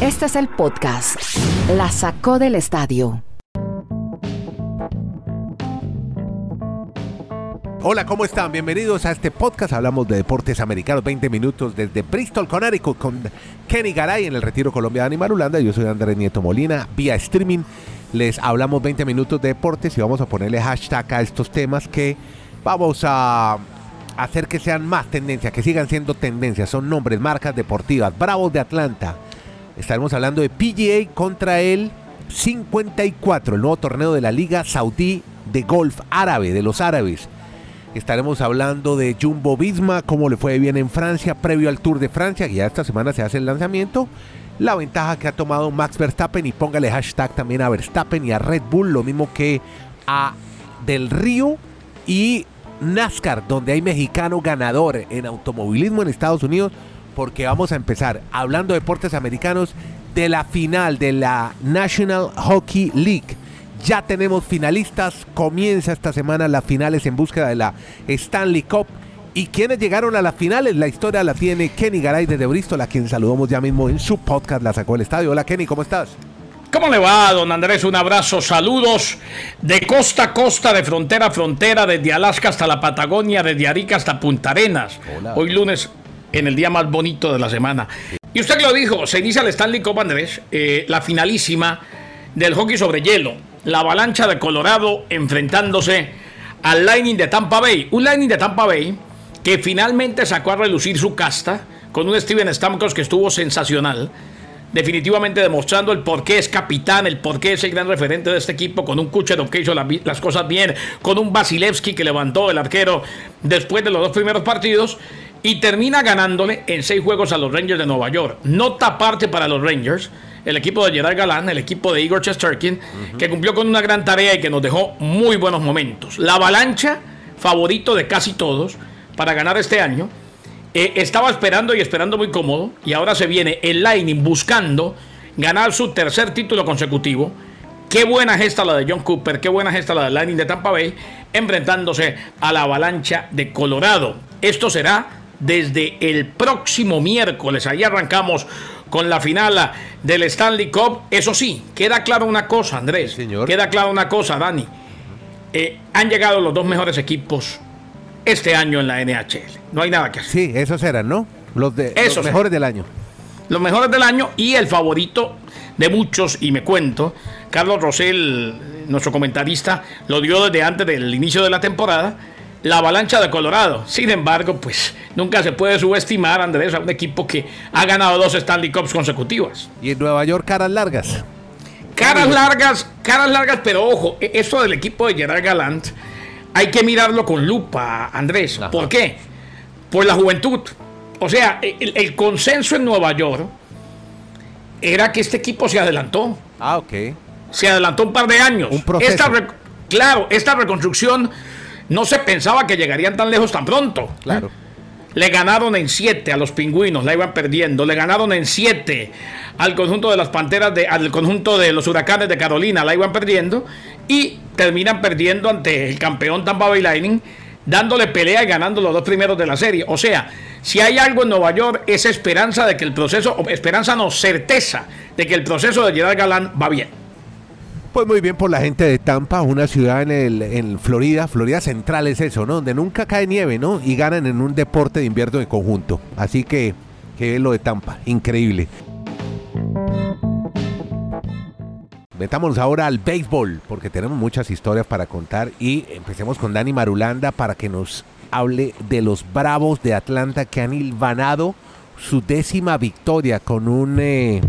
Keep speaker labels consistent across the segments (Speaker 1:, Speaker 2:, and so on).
Speaker 1: Este es el podcast. La sacó del estadio.
Speaker 2: Hola, ¿cómo están? Bienvenidos a este podcast. Hablamos de deportes americanos, 20 minutos desde Bristol, Connecticut, con Kenny Garay en el Retiro Colombia de Animal Holanda. Yo soy Andrés Nieto Molina, vía streaming. Les hablamos 20 minutos de deportes y vamos a ponerle hashtag a estos temas que vamos a hacer que sean más tendencias, que sigan siendo tendencias. Son nombres, marcas deportivas. Bravos de Atlanta. Estaremos hablando de PGA contra el 54, el nuevo torneo de la Liga Saudí de Golf Árabe, de los árabes. Estaremos hablando de Jumbo Visma, cómo le fue bien en Francia, previo al Tour de Francia, que ya esta semana se hace el lanzamiento. La ventaja que ha tomado Max Verstappen y póngale hashtag también a Verstappen y a Red Bull, lo mismo que a Del Río y NASCAR, donde hay mexicano ganador en automovilismo en Estados Unidos, porque vamos a empezar hablando de deportes americanos de la final de la National Hockey League ya tenemos finalistas. Comienza esta semana las finales en búsqueda de la Stanley Cup. ¿Y quienes llegaron a las finales? La historia la tiene Kenny Garay desde Bristol, a quien saludamos ya mismo en su podcast La Sacó el Estadio. Hola Kenny, ¿cómo estás?
Speaker 3: ¿Cómo le va, don Andrés? Un abrazo, saludos de costa a costa, de frontera a frontera, desde Alaska hasta la Patagonia, desde Arica hasta Punta Arenas. Hoy lunes, en el día más bonito de la semana. Y usted lo dijo, se inicia el Stanley Cup, Andrés, eh, la finalísima del hockey sobre hielo la avalancha de Colorado enfrentándose al Lightning de Tampa Bay. Un Lightning de Tampa Bay que finalmente sacó a relucir su casta con un Steven Stamkos que estuvo sensacional. Definitivamente demostrando el por qué es capitán, el por qué es el gran referente de este equipo, con un Kucherov que hizo las cosas bien, con un Vasilevsky que levantó el arquero después de los dos primeros partidos y termina ganándole en seis juegos a los Rangers de Nueva York. Nota aparte para los Rangers, el equipo de Gerard Galán, el equipo de Igor Chesterkin, que cumplió con una gran tarea y que nos dejó muy buenos momentos. La avalancha, favorito de casi todos, para ganar este año, eh, estaba esperando y esperando muy cómodo, y ahora se viene el Lightning buscando ganar su tercer título consecutivo. Qué buena gesta la de John Cooper, qué buena gesta la del Lightning de Tampa Bay, enfrentándose a la avalancha de Colorado. Esto será desde el próximo miércoles. Ahí arrancamos con la final del Stanley Cup. Eso sí, queda claro una cosa, Andrés. señor. Queda claro una cosa, Dani. Eh, han llegado los dos mejores equipos este año en la NHL. No hay nada que hacer.
Speaker 2: Sí, esos eran, ¿no? Los, de, los mejores del año.
Speaker 3: Los mejores del año y el favorito de muchos, y me cuento, Carlos Rosell, nuestro comentarista, lo dio desde antes del inicio de la temporada la avalancha de Colorado. Sin embargo, pues nunca se puede subestimar, Andrés, a un equipo que ha ganado dos Stanley Cups consecutivas.
Speaker 2: Y en Nueva York, caras largas.
Speaker 3: Caras largas, caras largas, pero ojo, e-, esto del equipo de Gerard Galant hay que mirarlo con lupa, Andrés. ¿Por qué? Por la juventud. O sea, el, consenso en Nueva York era que este equipo se adelantó.
Speaker 2: Ah, ok.
Speaker 3: Se adelantó un par de años.
Speaker 2: Un proceso.
Speaker 3: claro, esta reconstrucción no se pensaba que llegarían tan lejos tan pronto.
Speaker 2: Claro.
Speaker 3: Le ganaron en siete a los pingüinos, la iban perdiendo. Le ganaron en siete al conjunto de las panteras, de, al conjunto de los huracanes de Carolina, la iban perdiendo. Y terminan perdiendo ante el campeón Tampa Bay Lightning, dándole pelea y ganando los dos primeros de la serie. O sea, si hay algo en Nueva York, es esperanza de que el proceso, esperanza no, certeza de que el proceso de Gerard Galán va bien.
Speaker 2: Pues muy bien por la gente de Tampa, una ciudad en, el, en Florida, Florida Central es eso, ¿no? Donde nunca cae nieve, ¿no? Y ganan en un deporte de invierno de conjunto. Así que, que es lo de Tampa, increíble. Metámonos ahora al béisbol, porque tenemos muchas historias para contar y empecemos con Dani Marulanda para que nos hable de los Bravos de Atlanta que han hilvanado su décima victoria con un eh,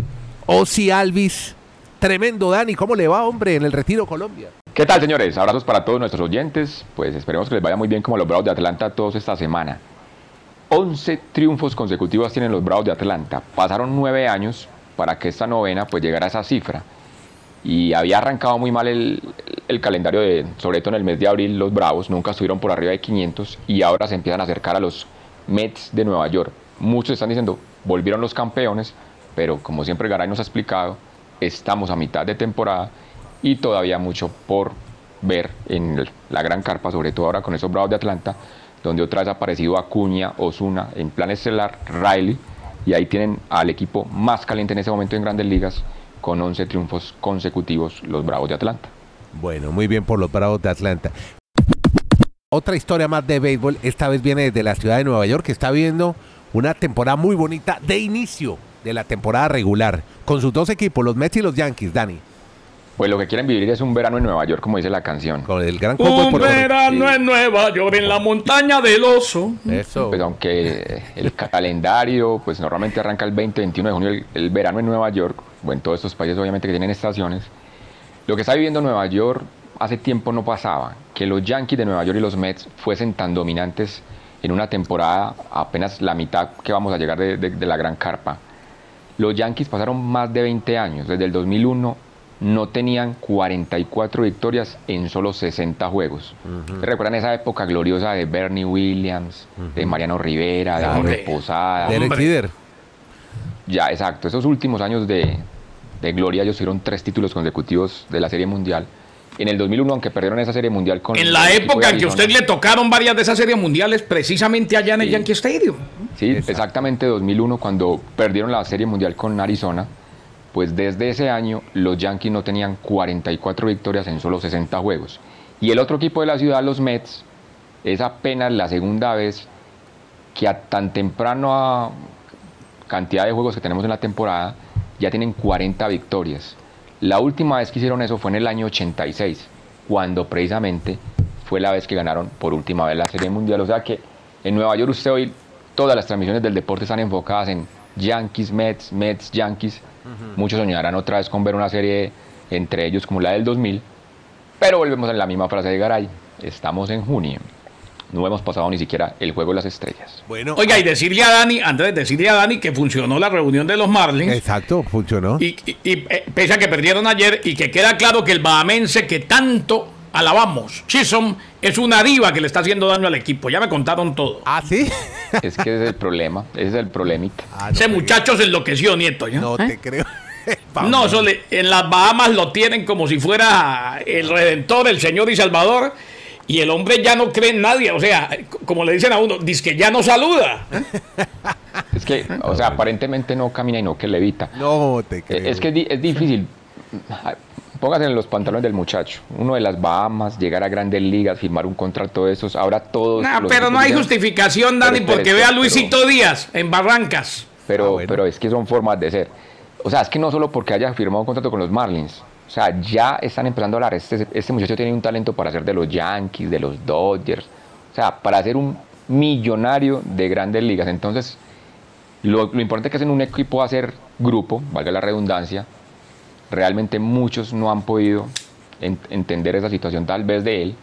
Speaker 2: Ozzy Alvis Tremendo, Dani. ¿Cómo le va, hombre, en el Retiro Colombia?
Speaker 4: ¿Qué tal, señores? Abrazos para todos nuestros oyentes. Pues esperemos que les vaya muy bien como los Bravos de Atlanta todos esta semana. 11 triunfos consecutivos tienen los Bravos de Atlanta. Pasaron 9 años para que esta novena pues llegara a esa cifra. Y había arrancado muy mal el, calendario, de, sobre todo en el mes de abril, los Bravos nunca estuvieron por arriba de 500 y ahora se empiezan a acercar a los Mets de Nueva York. Muchos están diciendo, volvieron los campeones, pero como siempre Garay nos ha explicado, estamos a mitad de temporada y todavía mucho por ver en la gran carpa, sobre todo ahora con esos Bravos de Atlanta, donde otra vez ha aparecido Acuña, Osuna en plan estelar, Riley y ahí tienen al equipo más caliente en ese momento en grandes ligas con 11 triunfos consecutivos los Bravos de Atlanta.
Speaker 2: Bueno, muy bien por los Bravos de Atlanta. Otra historia más de béisbol, esta vez viene desde la ciudad de Nueva York, que está viendo una temporada muy bonita de inicio de la temporada regular, con sus dos equipos, los Mets y los Yankees, Dani.
Speaker 4: Pues lo que quieren vivir es un verano en Nueva York, como dice la canción.
Speaker 2: Con el gran
Speaker 3: Un
Speaker 2: por
Speaker 3: verano en Nueva York, en la montaña del oso.
Speaker 2: Eso.
Speaker 4: Pues aunque el calendario, pues normalmente arranca el 20-21 de junio, el, el verano en Nueva York, o en todos estos países obviamente que tienen estaciones, lo que está viviendo Nueva York hace tiempo no pasaba, que los Yankees de Nueva York y los Mets fuesen tan dominantes en una temporada apenas la mitad que vamos a llegar de, de- de la gran carpa. Los Yankees pasaron más de 20 años, desde el 2001 no tenían 44 victorias en solo 60 juegos. ¿Recuerdan esa época gloriosa de Bernie Williams, de Mariano Rivera, de. Jorge Posada?
Speaker 2: Derek
Speaker 3: Hombre.
Speaker 2: Jeter.
Speaker 4: Ya, exacto. Esos últimos años de, de gloria, ellos tuvieron tres títulos consecutivos de la Serie Mundial. En el 2001, aunque perdieron esa Serie Mundial con...
Speaker 3: En la
Speaker 4: el
Speaker 3: época en que usted le tocaron varias de esas series mundiales, precisamente allá en el
Speaker 4: Sí.
Speaker 3: Yankee Stadium.
Speaker 4: Sí, exactamente 2001, cuando perdieron la Serie Mundial con Arizona, pues desde ese año los Yankees no tenían 44 victorias en solo 60 juegos. Y el otro equipo de la ciudad, los Mets, es apenas la segunda vez que a tan temprano a cantidad de juegos que tenemos en la temporada, ya tienen 40 victorias. La última vez que hicieron eso fue en el año 86, cuando precisamente fue la vez que ganaron por última vez la Serie Mundial. O sea que en Nueva York usted hoy todas las transmisiones del deporte están enfocadas en Yankees, Mets, Mets, Yankees. Muchos soñarán otra vez con ver una serie entre ellos como la del 2000, pero volvemos a la misma frase de Garay. Estamos en junio. No hemos pasado ni siquiera el juego de las estrellas.
Speaker 2: Bueno,
Speaker 3: Oiga, y decirle a Dani, Andrés, decirle a Dani que funcionó la reunión de los Marlins.
Speaker 2: exacto, funcionó.
Speaker 3: Y, y- y, eh, pese a que perdieron ayer y que queda claro que el bahamense que tanto alabamos, Chisholm, es una diva que le está haciendo daño al equipo. Ya me contaron todo.
Speaker 2: Ah, sí.
Speaker 4: Es que ese es el problema, ese es el problemita.
Speaker 2: Ah, no
Speaker 3: Ese muchacho se enloqueció, nieto. ¿ya?
Speaker 2: No
Speaker 3: ¿Eh?
Speaker 2: te creo.
Speaker 3: No, eso le- en las Bahamas lo tienen como si fuera el redentor, el Señor y Salvador. Y el hombre ya no cree en nadie. O sea, como le dicen a uno, dice que ya no saluda.
Speaker 4: Es que, o sea, aparentemente no camina y no que levita.
Speaker 2: No te creo.
Speaker 4: Eh, Es que es, di- es difícil. Póngase en los pantalones del muchacho. Uno de las Bahamas, llegar a grandes ligas, firmar un contrato de esos. Ahora todos.
Speaker 3: Nah, pero no hay justificación, Dani,
Speaker 4: Pero,
Speaker 3: porque
Speaker 4: pero,
Speaker 3: ve a
Speaker 4: pero-
Speaker 3: Luisito Díaz en Barrancas.
Speaker 4: Pero,
Speaker 2: Ah, bueno.
Speaker 4: pero es que son formas de ser. O sea, es que no solo porque haya firmado un contrato con los Marlins. O sea, ya están empezando a hablar. Este, este muchacho tiene un talento para ser de los Yankees, de los Dodgers. O sea, para ser un millonario de grandes ligas. Entonces, lo, lo importante es que en un equipo a ser grupo, valga la redundancia, realmente muchos no han podido en- entender esa situación tal vez de él.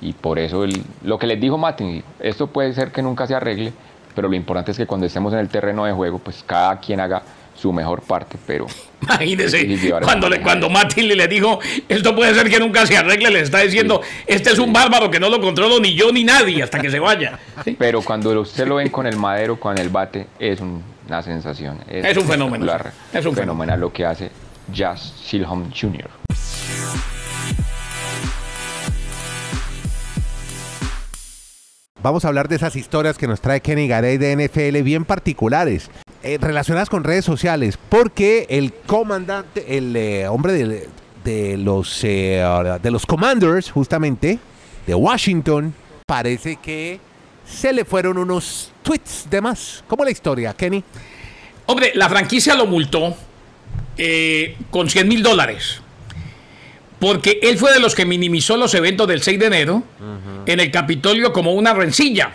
Speaker 4: Y por eso lo que les dijo Martin, esto puede ser que nunca se arregle, pero lo importante es que cuando estemos en el terreno de juego, pues cada quien haga su mejor parte, pero
Speaker 3: Imagínese, cuando, le, cuando Martin le dijo, esto puede ser que nunca se arregle, le está diciendo, este es un bárbaro que no lo controlo ni yo ni nadie hasta que se vaya. Sí.
Speaker 4: pero cuando usted lo ven con el madero, con el bate, es un- una sensación.
Speaker 3: Es un fenómeno. Es un
Speaker 4: fenomenal lo que hace Jazz Silham Jr.
Speaker 2: Vamos a hablar de esas historias que nos trae Kenny Garay de NFL bien particulares, eh, relacionadas con redes sociales, porque el comandante, el eh, hombre de, de los, eh, de los Commanders, justamente, de Washington, parece que se le fueron unos tweets de más. ¿Cómo la historia, Kenny?
Speaker 3: Hombre, la franquicia lo multó con 100 mil dólares. Porque él fue de los que minimizó los eventos del 6 de enero en el Capitolio como una rencilla.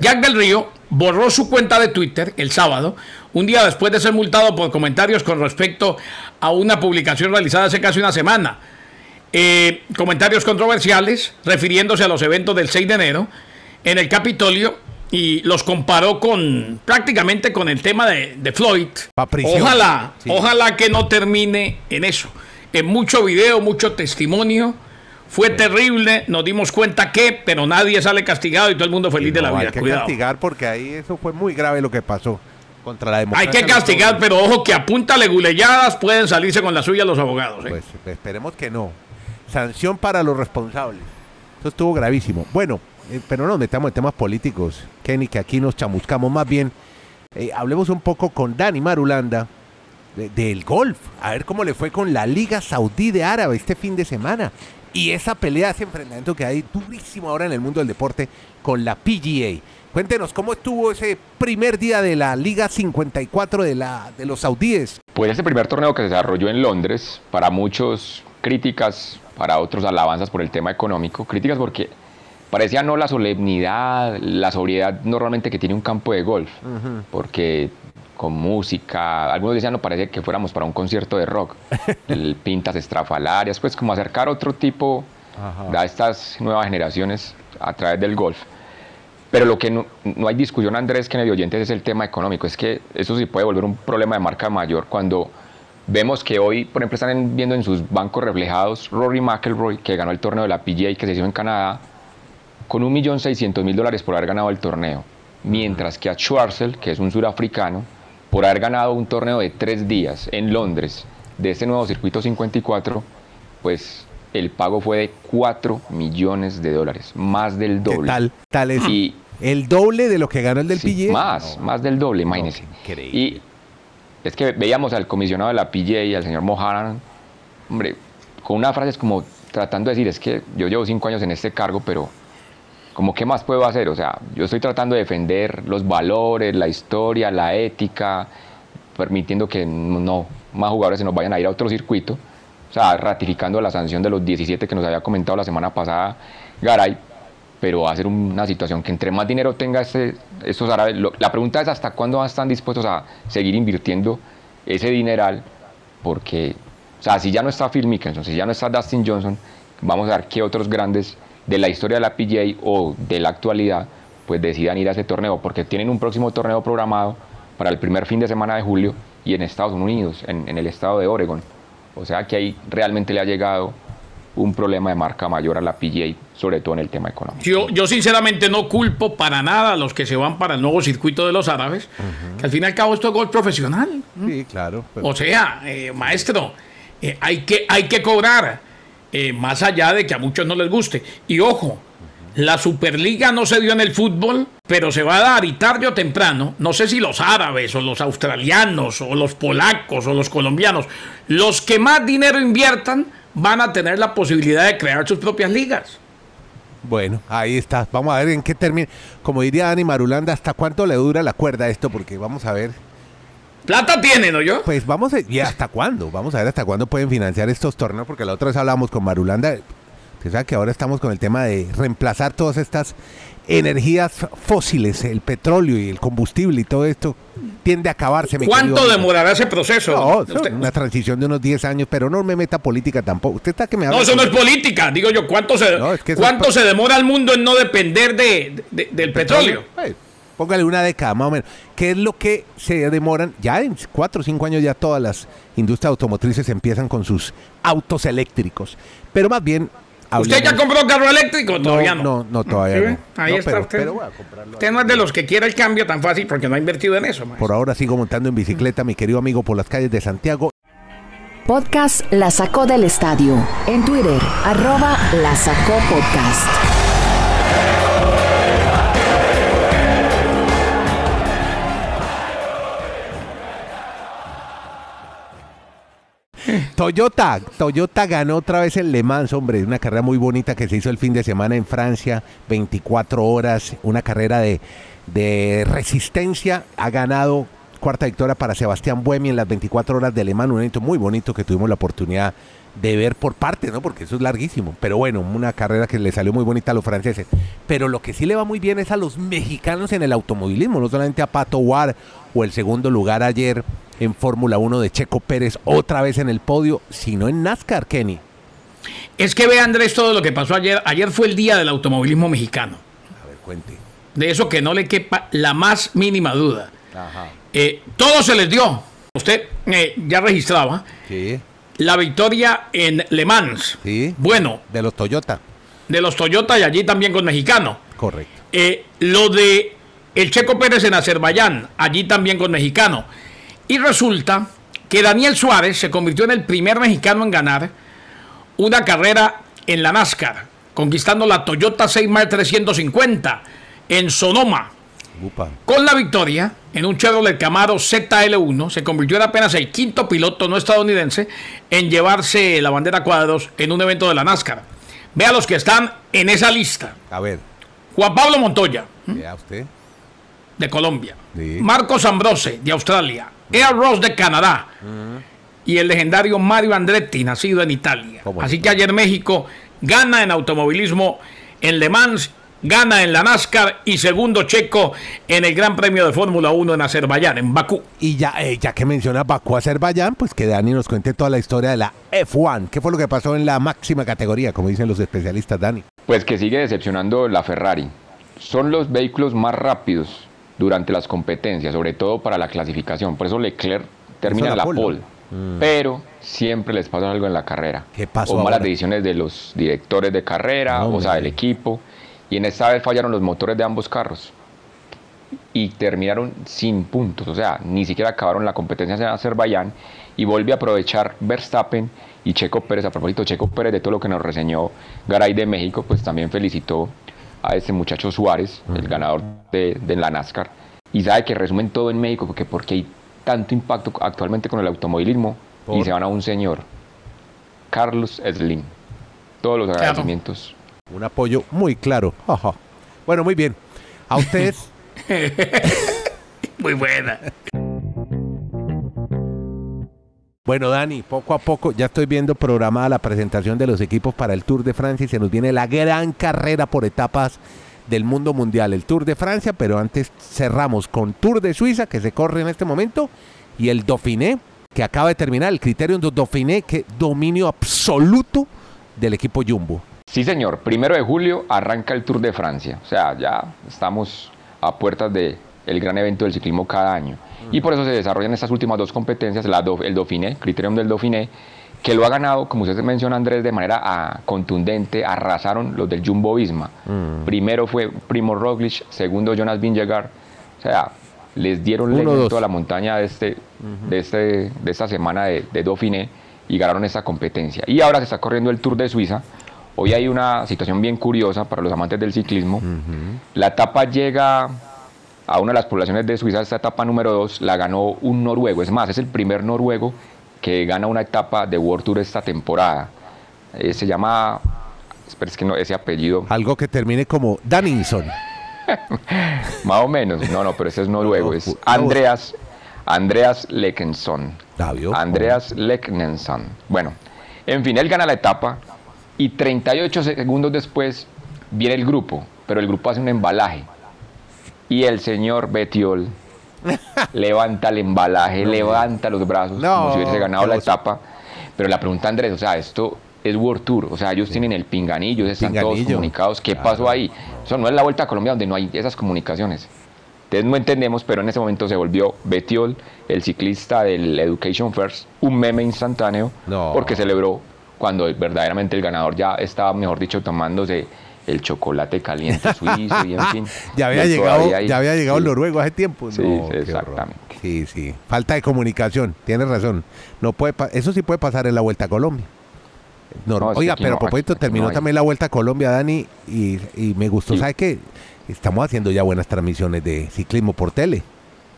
Speaker 3: Jack del Río borró su cuenta de Twitter el sábado, un día después de ser multado por comentarios con respecto a una publicación realizada hace casi una semana. Eh, comentarios controversiales refiriéndose a los eventos del 6 de enero en el Capitolio y los comparó con prácticamente con el tema de, de Floyd. Ojalá,
Speaker 2: Sí.
Speaker 3: ojalá que no termine en eso. En mucho video, mucho testimonio. Fue terrible, nos dimos cuenta que, pero nadie sale castigado y todo el mundo feliz de la vida.
Speaker 2: Hay que
Speaker 3: Cuidado.
Speaker 2: castigar porque ahí eso fue muy grave lo que pasó contra la
Speaker 3: Hay
Speaker 2: democracia.
Speaker 3: que
Speaker 2: de los
Speaker 3: castigar, pero ojo que a punta leguleyadas pueden salirse con la suya los abogados. ¿eh?
Speaker 2: Pues esperemos que no. Sanción para los responsables. Eso estuvo gravísimo. Bueno, eh, pero no nos metamos en temas políticos, Kenny, que aquí nos chamuscamos más bien. Eh, hablemos un poco con Dani Marulanda de- del golf. A ver cómo le fue con la Liga Saudí de Árabe este fin de semana. Y esa pelea, ese enfrentamiento que hay durísimo ahora en el mundo del deporte con la PGA. Cuéntenos cómo estuvo ese primer día de la Liga 54 de, la, de los saudíes.
Speaker 4: Pues este primer torneo que se desarrolló en Londres, para muchos críticas, para otros alabanzas por el tema económico. Críticas porque parecía no la solemnidad, la sobriedad normalmente que tiene un campo de golf, porque con música, algunos decían no parece que fuéramos para un concierto de rock, el pintas estrafalarias, pues como acercar otro tipo a estas nuevas generaciones a través del golf. Pero lo que no, no hay discusión, Andrés, que en el oyentes es el tema económico. Es que eso sí puede volver un problema de marca mayor cuando vemos que hoy, por ejemplo, están viendo en sus bancos reflejados Rory McIlroy, que ganó el torneo de la PGA que se hizo en Canadá, con 1.600.000 dólares por haber ganado el torneo. Mientras que a Schwarzel, que es un surafricano, por haber ganado un torneo de tres días en Londres de este nuevo circuito 54, pues el pago fue de 4 millones de dólares, más del
Speaker 2: ¿Qué
Speaker 4: doble.
Speaker 2: tal? Tal es
Speaker 4: Y
Speaker 2: el doble de lo que ganó el del
Speaker 4: Sí,
Speaker 2: PGA.
Speaker 4: Más, más del doble, imagínense.
Speaker 2: increíble.
Speaker 4: Y es que veíamos al comisionado de la PGA, al señor Mohanan, hombre, con una frase es como tratando de decir, es que yo llevo cinco años en este cargo, pero como qué más puedo hacer, o sea, yo estoy tratando de defender los valores, la historia, la ética, permitiendo que no más jugadores se nos vayan a ir a otro circuito, o sea, ratificando la sanción de los 17 que nos había comentado la semana pasada Garay, pero va a ser una situación que entre más dinero tenga este, estos árabes, la pregunta es hasta cuándo están dispuestos a seguir invirtiendo ese dineral, porque, o sea, si ya no está Phil Mickelson, si ya no está Dustin Johnson, vamos a ver qué otros grandes de la historia de la PGA o de la actualidad, pues decidan ir a ese torneo, porque tienen un próximo torneo programado para el primer fin de semana de julio y en Estados Unidos, en, en el estado de Oregon. O sea que ahí realmente le ha llegado un problema de marca mayor a la PGA, sobre todo en el tema económico.
Speaker 3: Yo, yo sinceramente no culpo para nada a los que se van para el nuevo circuito de los árabes, que al fin y al cabo esto es golf profesional.
Speaker 2: Sí, claro.
Speaker 3: O sea, eh, maestro, eh, hay, que, hay que cobrar, eh, más allá de que a muchos no les guste. Y ojo, la Superliga no se dio en el fútbol, pero se va a dar y tarde o temprano, no sé si los árabes o los australianos o los polacos o los colombianos, los que más dinero inviertan van a tener la posibilidad de crear sus propias ligas.
Speaker 2: Bueno, ahí está. Vamos a ver en qué termina. Como diría Dani Marulanda, ¿hasta cuánto le dura la cuerda esto? Porque vamos a ver.
Speaker 3: Plata tienen, ¿no yo?
Speaker 2: Pues vamos a... ¿Y hasta cuándo? Vamos a ver hasta cuándo pueden financiar estos torneos. Porque la otra vez hablábamos con Marulanda. Usted sabe que ahora estamos con el tema de reemplazar todas estas energías fósiles, el petróleo y el combustible y todo esto tiende a acabarse.
Speaker 3: ¿Cuánto demorará ese proceso?
Speaker 2: No,
Speaker 3: Usted-
Speaker 2: una transición de unos 10 años, pero no me meta política tampoco. Usted está que me habla
Speaker 3: No, eso no es política. Digo yo, ¿cuánto se,
Speaker 2: No, es que eso
Speaker 3: ¿cuánto
Speaker 2: es
Speaker 3: se demora el mundo en no depender de, de- del petróleo?
Speaker 2: Pues, póngale una década más o menos. ¿Qué es lo que se demoran? Ya en cuatro o cinco años ya todas las industrias automotrices empiezan con sus autos eléctricos. Pero más bien...
Speaker 3: ¿Usted ya compró carro eléctrico? Todavía no.
Speaker 2: No, no, todavía
Speaker 3: ¿Sí
Speaker 2: no.
Speaker 3: Ahí
Speaker 2: No,
Speaker 3: está
Speaker 2: pero-
Speaker 3: usted.
Speaker 2: pero voy a comprarlo
Speaker 3: Usted no es de los que quiere el cambio tan fácil porque no ha invertido en eso. maestro.
Speaker 2: Por ahora sigo montando en bicicleta, mi querido amigo, por las calles de Santiago.
Speaker 1: Podcast La Sacó del Estadio. En Twitter, arroba La Sacó Podcast.
Speaker 2: Toyota, Toyota ganó otra vez el Le Mans, hombre, una carrera muy bonita que se hizo el fin de semana en Francia, 24 horas, una carrera de, de resistencia, ha ganado cuarta victoria para Sebastián Buemi en las 24 horas de Le Mans, un evento muy bonito que tuvimos la oportunidad de ver por parte, ¿no? Porque eso es larguísimo, pero bueno, una carrera que le salió muy bonita a los franceses. Pero lo que sí le va muy bien es a los mexicanos en el automovilismo, no solamente a Pato War o el segundo lugar ayer en Fórmula 1 de Checo Pérez, otra vez en el podio, sino en NASCAR, Kenny.
Speaker 3: Es que ve, Andrés, todo lo que pasó ayer. Ayer fue el día del automovilismo mexicano.
Speaker 2: A ver, cuente.
Speaker 3: De eso que no le quepa la más mínima duda. Eh, todo se les dio. Usted eh, ya registraba
Speaker 2: Sí,
Speaker 3: la victoria en Le Mans.
Speaker 2: sí.
Speaker 3: Bueno,
Speaker 2: De los Toyota,
Speaker 3: de los Toyota y allí también con mexicano.
Speaker 2: correcto.
Speaker 3: Eh, lo de el Checo Pérez en Azerbaiyán, allí también con mexicano. Y resulta que Daniel Suárez se convirtió en el primer mexicano en ganar una carrera en la NASCAR, conquistando la Toyota Seymour 350 en Sonoma. Con la victoria, en un Chevrolet Camaro ZL1, se convirtió en apenas el quinto piloto no estadounidense en llevarse la bandera cuadros en un evento de la NASCAR. Vea los que están en esa lista.
Speaker 2: A ver.
Speaker 3: Juan Pablo Montoya.
Speaker 2: Vea usted.
Speaker 3: De Colombia. Marcos Ambrose, de Australia. Air Ross, de Canadá. Y el legendario Mario Andretti, nacido en Italia. Así que ayer México gana en automovilismo en Le Mans gana en la NASCAR y segundo checo en el Gran Premio de Fórmula 1 en Azerbaiyán, en Bakú.
Speaker 2: Y ya, eh, ya que menciona Bakú, Azerbaiyán, pues que Dani nos cuente toda la historia de la F1. ¿Qué fue lo que pasó en la máxima categoría, como dicen los especialistas, Dani?
Speaker 4: Pues que sigue decepcionando la Ferrari. Son los vehículos más rápidos durante las competencias, sobre todo para la clasificación. Por eso Leclerc termina la, pole. Mm. Pero siempre les pasa algo en la carrera.
Speaker 2: ¿Qué pasó?
Speaker 4: O malas decisiones de los directores de carrera, o sea, del equipo. Y en esta vez fallaron los motores de ambos carros. Y terminaron sin puntos. O sea, ni siquiera acabaron la competencia en Azerbaiyán. Y volvió a aprovechar Verstappen y Checo Pérez. A propósito, Checo Pérez, de todo lo que nos reseñó Garay de México, pues también felicitó a ese muchacho Suárez, el ganador de, la NASCAR. Y sabe que resumen todo en México, porque, porque hay tanto impacto actualmente con el automovilismo. Y se van a un señor, Carlos Slim. Todos los agradecimientos
Speaker 2: un apoyo muy claro. Bueno, muy bien. A ustedes.
Speaker 3: muy buena.
Speaker 2: Bueno, Dani, poco a poco ya estoy viendo programada la presentación de los equipos para el Tour de Francia y se nos viene la gran carrera por etapas del mundo mundial, el Tour de Francia, pero antes cerramos con Tour de Suiza que se corre en este momento y el Dauphiné que acaba de terminar, el criterio de Dauphiné que dominio absoluto del equipo Jumbo.
Speaker 4: Sí, señor. Primero de julio arranca el Tour de Francia. O sea, ya estamos a puertas del gran evento del ciclismo cada año. Y por eso se desarrollan estas últimas dos competencias, la el Dauphiné, Criterium del Dauphiné, que lo ha ganado, como usted menciona Andrés, de manera ah, contundente, arrasaron los del Jumbo Visma. Mm. Primero fue Primo Roglic, segundo Jonas Vingegaard. O sea, les dieron lento a la montaña de, este, de, este, de esta semana de, de Dauphiné y ganaron esta competencia. Y ahora se está corriendo el Tour de Suiza, Hoy hay una situación bien curiosa para los amantes del ciclismo. La etapa llega a una de las poblaciones de Suiza, esta etapa número 2 la ganó un noruego. Es más, es el primer noruego que gana una etapa de World Tour esta temporada. Eh, se llama, espera, es que no, ese apellido.
Speaker 2: Algo que termine como Daninson.
Speaker 4: Más o menos, no, no, pero ese es noruego, es Andreas, Andreas Lekensson. Andreas Leknensson. Bueno, en fin, él gana la etapa y 38 segundos después viene el grupo, pero el grupo hace un embalaje. Y el señor Betiol levanta el embalaje, levanta los brazos como si hubiese ganado la etapa. Pero la pregunta, Andrés, o sea, esto es World Tour, o sea, ellos tienen el pinganillo, están todos comunicados. ¿Qué pasó ahí? Eso no es la Vuelta a Colombia donde no hay esas comunicaciones. Entonces no entendemos, pero en ese momento se volvió Betiol, el ciclista del Education First, un meme instantáneo, porque celebró cuando verdaderamente el ganador ya estaba, mejor dicho, tomándose el chocolate caliente suizo y en fin.
Speaker 2: ya había llegado, ya había llegado el noruego hace tiempo.
Speaker 4: Sí, exactamente.
Speaker 2: Sí, sí. Falta de comunicación, tienes razón. No puede eso sí puede pasar en la Vuelta a Colombia. Oiga, pero por propósito terminó también la Vuelta a Colombia, Dani, y, me gustó. ¿Sabe qué? Estamos haciendo ya buenas transmisiones de ciclismo por tele.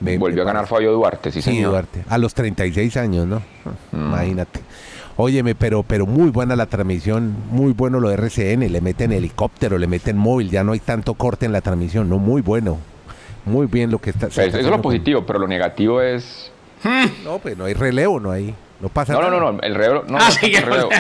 Speaker 4: Volvió a ganar Fabio Duarte, sí,
Speaker 2: sí Duarte. A los 36 años, ¿no? Mm. Imagínate. Óyeme, pero, pero muy buena la transmisión, muy bueno lo de RCN, le meten helicóptero, le meten móvil, ya no hay tanto corte en la transmisión, no, muy bueno. Muy bien lo que está.
Speaker 4: eso es lo positivo, pero lo negativo es.
Speaker 2: No, pues no hay relevo, no hay. No pasa
Speaker 4: nada. No, no, no, el relevo. No, ah, el relevo,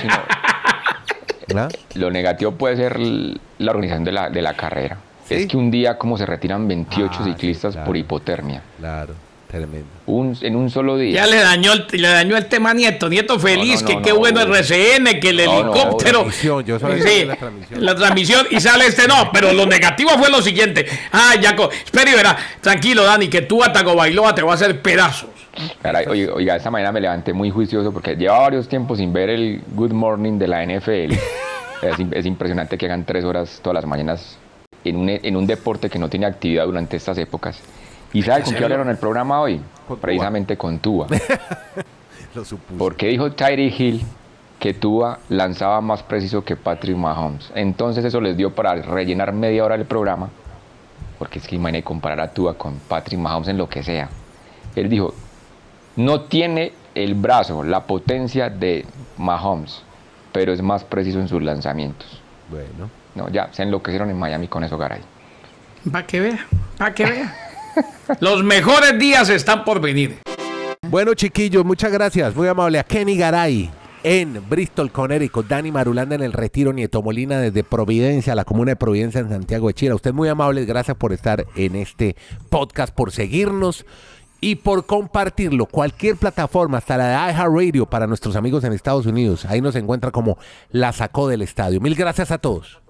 Speaker 4: ¿Ah? Lo negativo puede ser la organización de la, de la carrera. Es que un día, como se retiran 28 ah, ciclistas por hipotermia.
Speaker 2: Claro. Tremendo.
Speaker 4: Un, en un solo día.
Speaker 3: Ya le dañó, el, le dañó el tema Nieto. Nieto feliz, que qué bueno el RCN, que el helicóptero.
Speaker 2: yo
Speaker 3: sí, la transmisión. La transmisión y sale este no, pero lo negativo fue lo siguiente. Ah, Jaco, espera y verá. Tranquilo, Dani, que tú a Bailoa te va a hacer pedazos.
Speaker 4: oiga, esta mañana me levanté muy juicioso porque lleva varios tiempos sin ver el Good Morning de la NFL. es, impresionante que hagan tres horas todas las mañanas en un, en un deporte que no tiene actividad durante estas épocas. ¿Y sabes con qué hablaron el programa hoy? Precisamente con Tua. Porque dijo Tyree Hill que Tua lanzaba más preciso que Patrick Mahomes. Entonces eso les dio para rellenar media hora el programa. porque es que imagínate comparar a Tua con Patrick Mahomes en lo que sea. Él dijo, no tiene el brazo, la potencia de Mahomes, pero es más preciso en sus lanzamientos.
Speaker 2: Bueno.
Speaker 4: No, ya, se enloquecieron en Miami con eso, Garay.
Speaker 3: Para que vea, para que vea. Los mejores días están por venir.
Speaker 2: Bueno, chiquillos, muchas gracias. Muy amable a Kenny Garay en Bristol, Connecticut. Dani Marulanda en el Retiro, Nieto Molina desde Providencia, la comuna de Providencia en Santiago de Chile. Usted muy amable, gracias por estar en este podcast, por seguirnos y por compartirlo. Cualquier plataforma, hasta la de iHeartRadio para nuestros amigos en Estados Unidos. Ahí nos encuentra como la sacó del estadio. Mil gracias a todos.